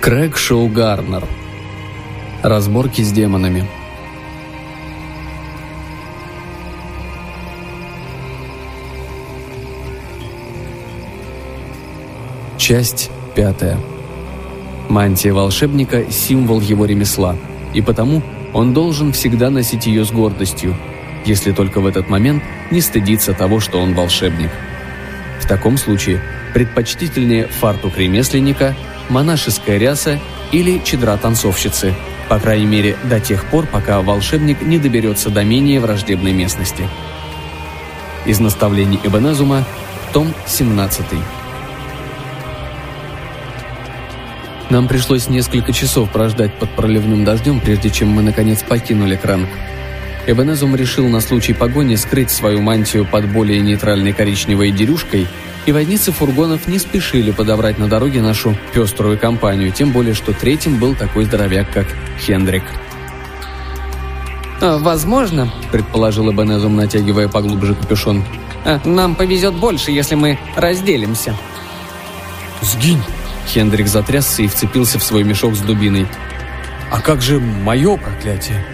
Крэг Шоу Гарнер. Разборки с демонами. Часть пятая. Мантия волшебника – символ его ремесла, и потому он должен всегда носить ее с гордостью, если только в этот момент не стыдиться того, что он волшебник. В таком случае предпочтительнее фартук ремесленника, монашеская ряса или чедра танцовщицы, по крайней мере до тех пор, пока волшебник не доберется до менее враждебной местности. Из наставлений Эбенезума, том 17. Нам пришлось несколько часов прождать под проливным дождем, прежде чем мы, наконец, покинули Кранк. Эбенезум решил на случай погони скрыть свою мантию под более нейтральной коричневой дерюшкой, и возницы фургонов не спешили подобрать на дороге нашу пеструю компанию, тем более, что третьим был такой здоровяк, как Хендрик. «А, «Возможно», — предположил Эбенезум, натягивая поглубже капюшон, «а, «нам повезет больше, если мы разделимся». «Сгинь!» Хендрик затрясся и вцепился в свой мешок с дубиной. «А как же мое проклятие?»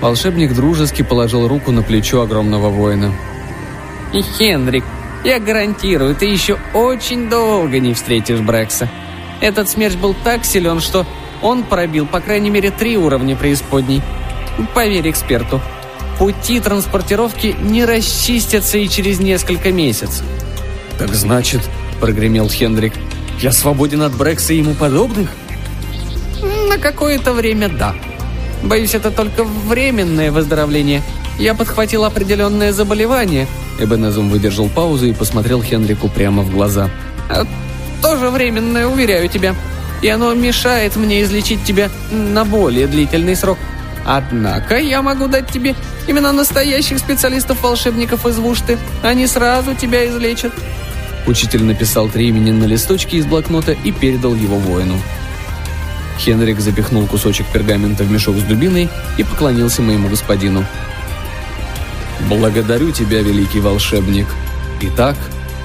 Волшебник дружески положил руку на плечо огромного воина. «И Хендрик, я гарантирую, ты еще очень долго не встретишь Брекса. Этот смерч был так силен, что он пробил по крайней мере три уровня преисподней. Поверь эксперту, пути транспортировки не расчистятся и через несколько месяцев». «Так значит», — прогремел Хендрик, — «я свободен от Брекса и ему подобных?» «На какое-то время да. Боюсь, это только временное выздоровление. Я подхватил определенное заболевание». Эбенезум выдержал паузу и посмотрел Хенрику прямо в глаза. «А, «Тоже временное, уверяю тебя. И оно мешает мне излечить тебя на более длительный срок. Однако я могу дать тебе именно настоящих специалистов-волшебников из Вушты. Они сразу тебя излечат». Учитель написал три имени на листочке из блокнота и передал его воину. Хенрик запихнул кусочек пергамента в мешок с дубиной и поклонился моему господину. «Благодарю тебя, великий волшебник. Итак,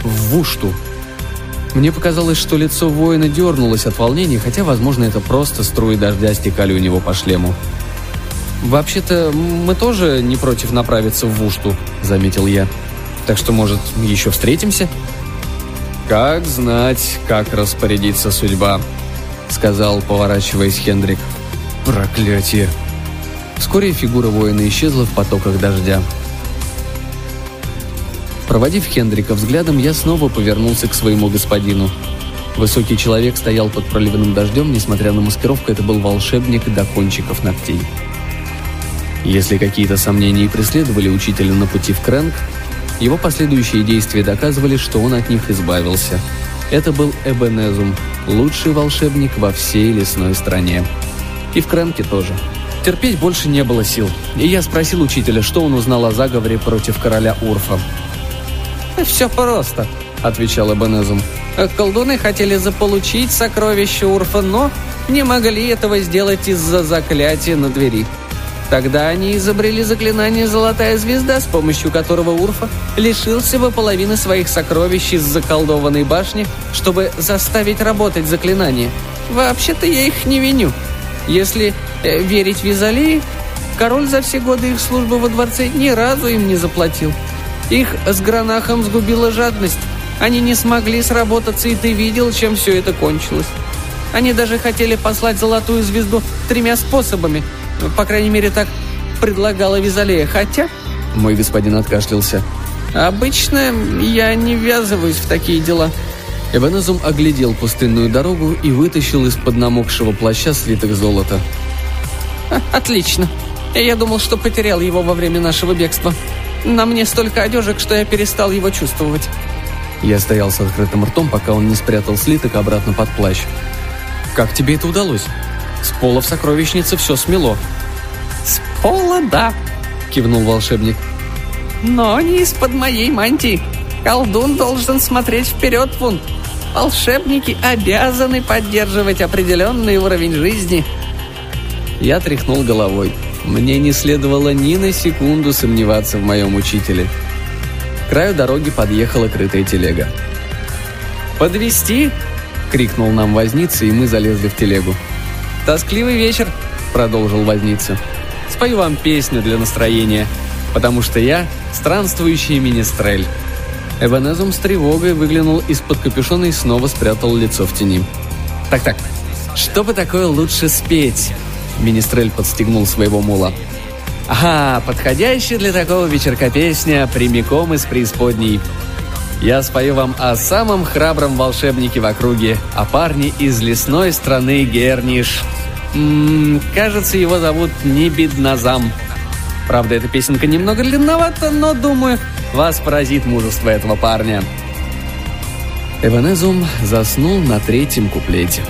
в Вушту». Мне показалось, что лицо воина дернулось от волнения, хотя, возможно, это просто струи дождя стекали у него по шлему. «Вообще-то, мы тоже не против направиться в Вушту», — заметил я. «Так что, может, еще встретимся?» «Как знать, как распорядиться судьба», — сказал, поворачиваясь Хендрик. «Проклятие!» Вскоре фигура воина исчезла в потоках дождя. Проводив Хендрика взглядом, я снова повернулся к своему господину. Высокий человек стоял под проливным дождем, несмотря на маскировку, это был волшебник до кончиков ногтей. Если какие-то сомнения и преследовали учителя на пути в Крэнк, его последующие действия доказывали, что он от них избавился. Это был Эбенезум, лучший волшебник во всей лесной стране. И в Крэнке тоже. Терпеть больше не было сил, и я спросил учителя, что он узнал о заговоре против короля Урфа. «Все просто», — отвечал Эбенезум. «Колдуны хотели заполучить сокровище Урфа, но не могли этого сделать из-за заклятия на двери. Тогда они изобрели заклинание «Золотая звезда», с помощью которого Урфа лишился бы половины своих сокровищ из заколдованной башни, чтобы заставить работать заклинание. Вообще-то я их не виню. Если э, верить Визалии, король за все годы их службы во дворце ни разу им не заплатил. Их с Гранахом сгубила жадность. Они не смогли сработаться, и ты видел, чем все это кончилось. Они даже хотели послать золотую звезду тремя способами – по крайней мере, так предлагала Визалея. Хотя...» Мой господин откашлялся. «Обычно я не ввязываюсь в такие дела». Эванезум оглядел пустынную дорогу и вытащил из-под намокшего плаща слиток золота. «Отлично. Я думал, что потерял его во время нашего бегства. На мне столько одежек, что я перестал его чувствовать». Я стоял с открытым ртом, пока он не спрятал слиток обратно под плащ. «Как тебе это удалось?» С пола в сокровищнице все смело. «С пола, да», — кивнул волшебник. «Но не из-под моей мантии. Колдун должен смотреть вперед, Фунт. Волшебники обязаны поддерживать определенный уровень жизни». Я тряхнул головой. Мне не следовало ни на секунду сомневаться в моем учителе. К краю дороги подъехала крытая телега. «Подвести? — крикнул нам возница, и мы залезли в телегу. «Тоскливый вечер», — продолжил возница. «Спою вам песню для настроения, потому что я странствующий министрель». Эбонезум с тревогой выглянул из-под капюшона и снова спрятал лицо в тени. «Так-так, что бы такое лучше спеть?» Министрель подстегнул своего мула. «Ага, подходящая для такого вечерка песня прямиком из преисподней. Я спою вам о самом храбром волшебнике в округе, о парне из лесной страны Герниш. М -м, кажется, его зовут Небедназам. Правда, эта песенка немного длинновата, но, думаю, вас поразит мужество этого парня». Эванезум заснул на третьем куплете.